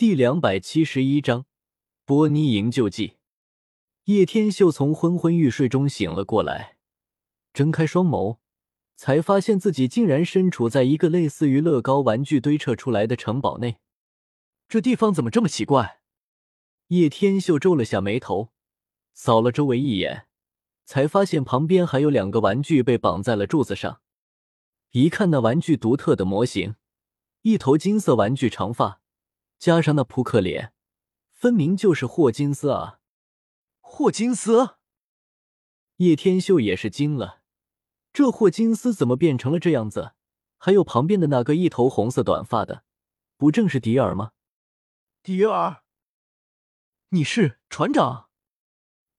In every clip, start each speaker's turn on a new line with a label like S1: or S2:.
S1: 第两百七十一章波尼营救记。叶天秀从昏昏欲睡中醒了过来，睁开双眸，才发现自己竟然身处在一个类似于乐高玩具堆砌出来的城堡内。这地方怎么这么奇怪？叶天秀皱了下眉头，扫了周围一眼，才发现旁边还有两个玩具被绑在了柱子上。一看那玩具独特的模型，一头金色玩具长发，加上那扑克脸，分明就是霍金斯啊！霍金斯，叶天秀也是惊了，这霍金斯怎么变成了这样子？还有旁边的那个一头红色短发的，不正是迪尔吗？
S2: 迪尔，
S1: 你是船长？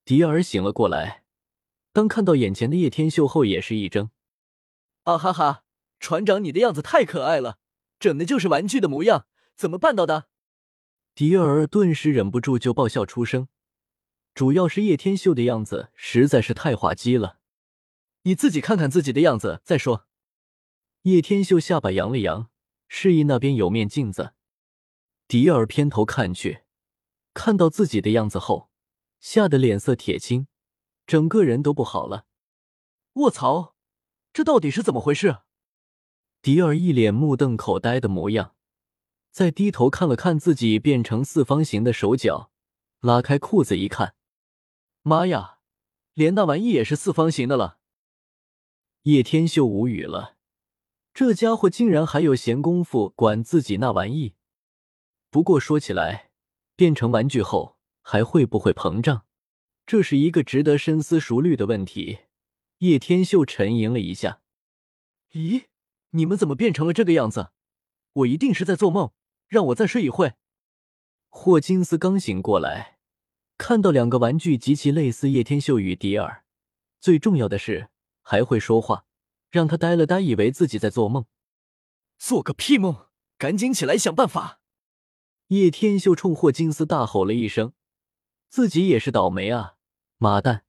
S1: 迪尔醒了过来，当看到眼前的叶天秀后，也是一怔。
S2: 啊哈哈，船长，你的样子太可爱了，整的就是玩具的模样，怎么办到的？
S1: 迪尔顿时忍不住就爆笑出声。主要是叶天秀的样子实在是太滑稽了，
S2: 你自己看看自己的样子再说。
S1: 叶天秀下巴扬了扬，示意那边有面镜子。迪尔偏头看去，看到自己的样子后，吓得脸色铁青，整个人都不好了。
S2: 卧槽，这到底是怎么回事？
S1: 迪尔一脸目瞪口呆的模样，再低头看了看自己变成四方形的手脚，拉开裤子一看。妈呀，连那玩意也是四方形的了！叶天秀无语了，这家伙竟然还有闲工夫管自己那玩意。不过说起来，变成玩具后还会不会膨胀，这是一个值得深思熟虑的问题。叶天秀沉吟了一下：“
S2: 咦，你们怎么变成了这个样子？我一定是在做梦，让我再睡一会。”
S1: 霍金斯刚醒过来。看到两个玩具极其类似叶天秀与迪尔，最重要的是还会说话，让他呆了呆，以为自己在做梦。
S2: 做个屁梦！赶紧起来想办法！
S1: 叶天秀冲霍金斯大吼了一声：“自己也是倒霉啊，妈蛋，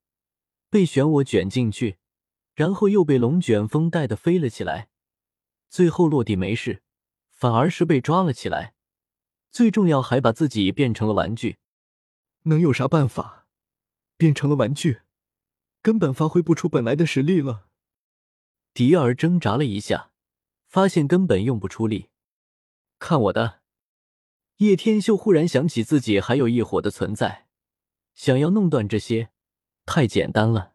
S1: 被漩涡卷进去，然后又被龙卷风带的飞了起来，最后落地没事，反而是被抓了起来，最重要还把自己变成了玩具。”
S3: 能有啥办法？变成了玩具，根本发挥不出本来的实力了。
S1: 迪尔挣扎了一下，发现根本用不出力。看我的！叶天秀忽然想起自己还有一火的存在，想要弄断这些，太简单了。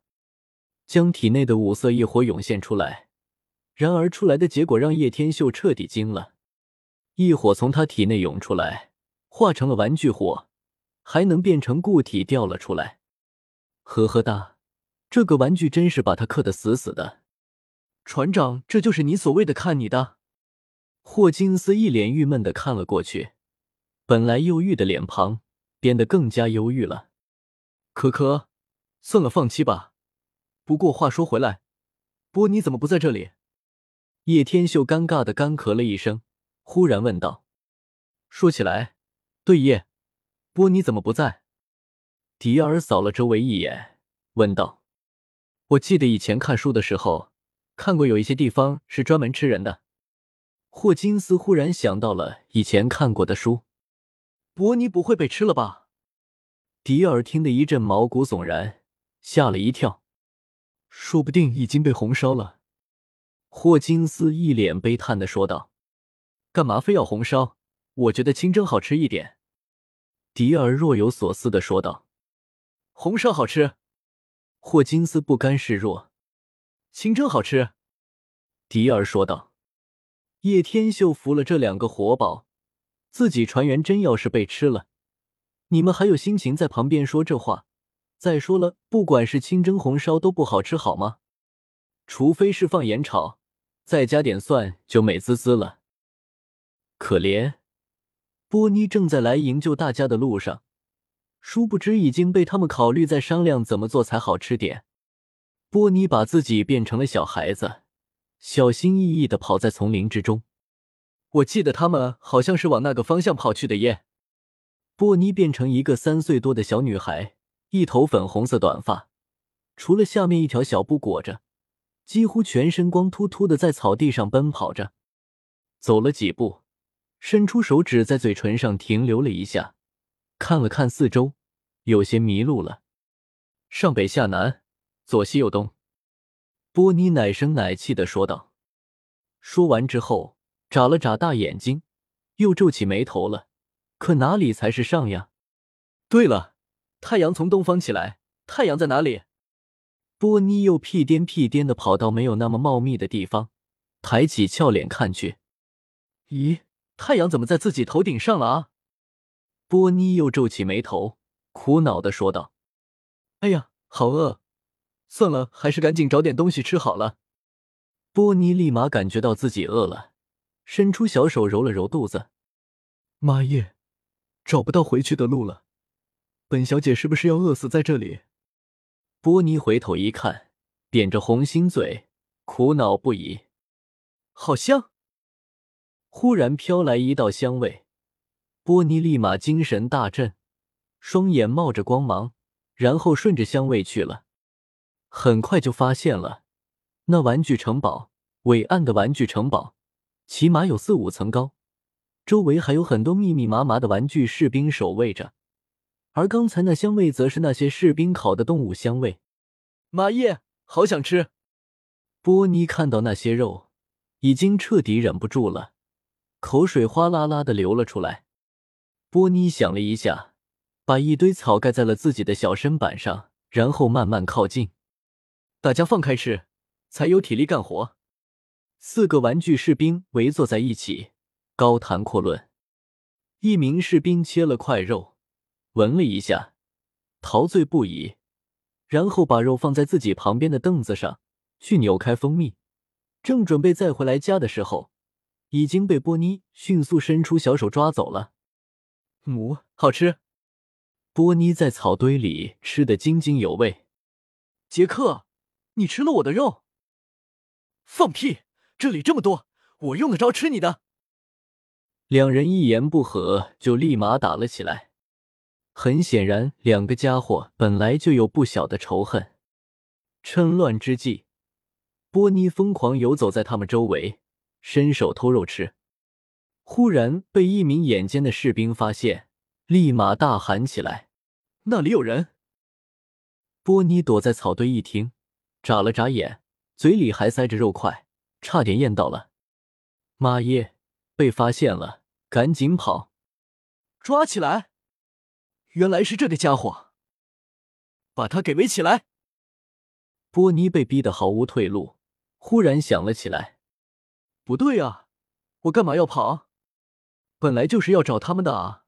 S1: 将体内的五色异火涌现出来，然而出来的结果让叶天秀彻底惊了。异火从他体内涌出来，化成了玩具火。还能变成固体掉了出来，呵呵哒，这个玩具真是把他克得死死的。
S2: 船长，这就是你所谓的看你的？
S1: 霍金斯一脸郁闷的看了过去，本来忧郁的脸庞变得更加忧郁了。
S2: 可可，算了，放弃吧。不过话说回来，波尼怎么不在这里？
S1: 叶天秀尴尬的干咳了一声，忽然问道：“
S2: 说起来，对叶。”波尼怎么不在？
S1: 迪尔扫了周围一眼，问道：“
S2: 我记得以前看书的时候，看过有一些地方是专门吃人的。”
S1: 霍金斯忽然想到了以前看过的书。
S2: 波尼不会被吃了吧？
S1: 迪尔听得一阵毛骨悚然，吓了一跳。
S3: 说不定已经被红烧了。
S1: 霍金斯一脸悲叹的说道：“
S2: 干嘛非要红烧？我觉得清蒸好吃一点。”
S1: 迪尔若有所思的说道：“
S2: 红烧好吃。”
S1: 霍金斯不甘示弱：“
S2: 清蒸好吃。”
S1: 迪尔说道。叶天秀服了这两个活宝，自己船员真要是被吃了，你们还有心情在旁边说这话？再说了，不管是清蒸、红烧都不好吃，好吗？除非是放盐炒，再加点蒜，就美滋滋了。可怜。波尼正在来营救大家的路上，殊不知已经被他们考虑，在商量怎么做才好吃点。波尼把自己变成了小孩子，小心翼翼的跑在丛林之中。
S2: 我记得他们好像是往那个方向跑去的耶。
S1: 波尼变成一个三岁多的小女孩，一头粉红色短发，除了下面一条小布裹着，几乎全身光秃秃的在草地上奔跑着。走了几步。伸出手指在嘴唇上停留了一下，看了看四周，有些迷路了。上北下南，左西右东。波尼奶声奶气的说道。说完之后，眨了眨大眼睛，又皱起眉头了。可哪里才是上呀？
S2: 对了，太阳从东方起来，太阳在哪里？
S1: 波尼又屁颠屁颠的跑到没有那么茂密的地方，抬起俏脸看去。
S2: 咦，太阳怎么在自己头顶上了啊？
S1: 波尼又皱起眉头，苦恼的说道：“
S2: 哎呀，好饿，算了，还是赶紧找点东西吃好了。”
S1: 波尼立马感觉到自己饿了，伸出小手揉了揉肚子。
S3: 妈耶，找不到回去的路了，本小姐是不是要饿死在这里？
S1: 波尼回头一看，扁着红心嘴，苦恼不已。
S2: 好香！
S1: 忽然飘来一道香味，波尼立马精神大振，双眼冒着光芒，然后顺着香味去了。很快就发现了。那玩具城堡，伟岸的玩具城堡，起码有四五层高，周围还有很多密密麻麻的玩具士兵守卫着。而刚才那香味，则是那些士兵烤的动物香味。
S2: 妈耶，好想吃！
S1: 波尼看到那些肉，已经彻底忍不住了，口水哗啦啦的流了出来。波尼想了一下，把一堆草盖在了自己的小身板上，然后慢慢靠近。
S2: 大家放开吃。才有体力干活。
S1: 四个玩具士兵围坐在一起，高谈阔论。一名士兵切了块肉，闻了一下，陶醉不已，然后把肉放在自己旁边的凳子上，去扭开蜂蜜，正准备再回来夹的时候，已经被波妮迅速伸出小手抓走了。
S2: 母，好吃！
S1: 波妮在草堆里吃得津津有味。
S2: 杰克，你吃了我的肉？放屁！这里这么多，我用得着吃你的？
S1: 两人一言不合就立马打了起来。很显然，两个家伙本来就有不小的仇恨。趁乱之际，波妮疯狂游走在他们周围，伸手偷肉吃。忽然被一名眼尖的士兵发现，立马大喊起来：“
S2: 那里有人！”
S1: 波尼躲在草堆一听，眨了眨眼。嘴里还塞着肉块，差点咽到了。妈耶，被发现了，赶紧跑！
S2: 抓起来！原来是这个家伙，把他给围起来！
S1: 波尼被逼得毫无退路，忽然想了起来：
S2: 不对啊，我干嘛要跑？本来就是要找他们的啊！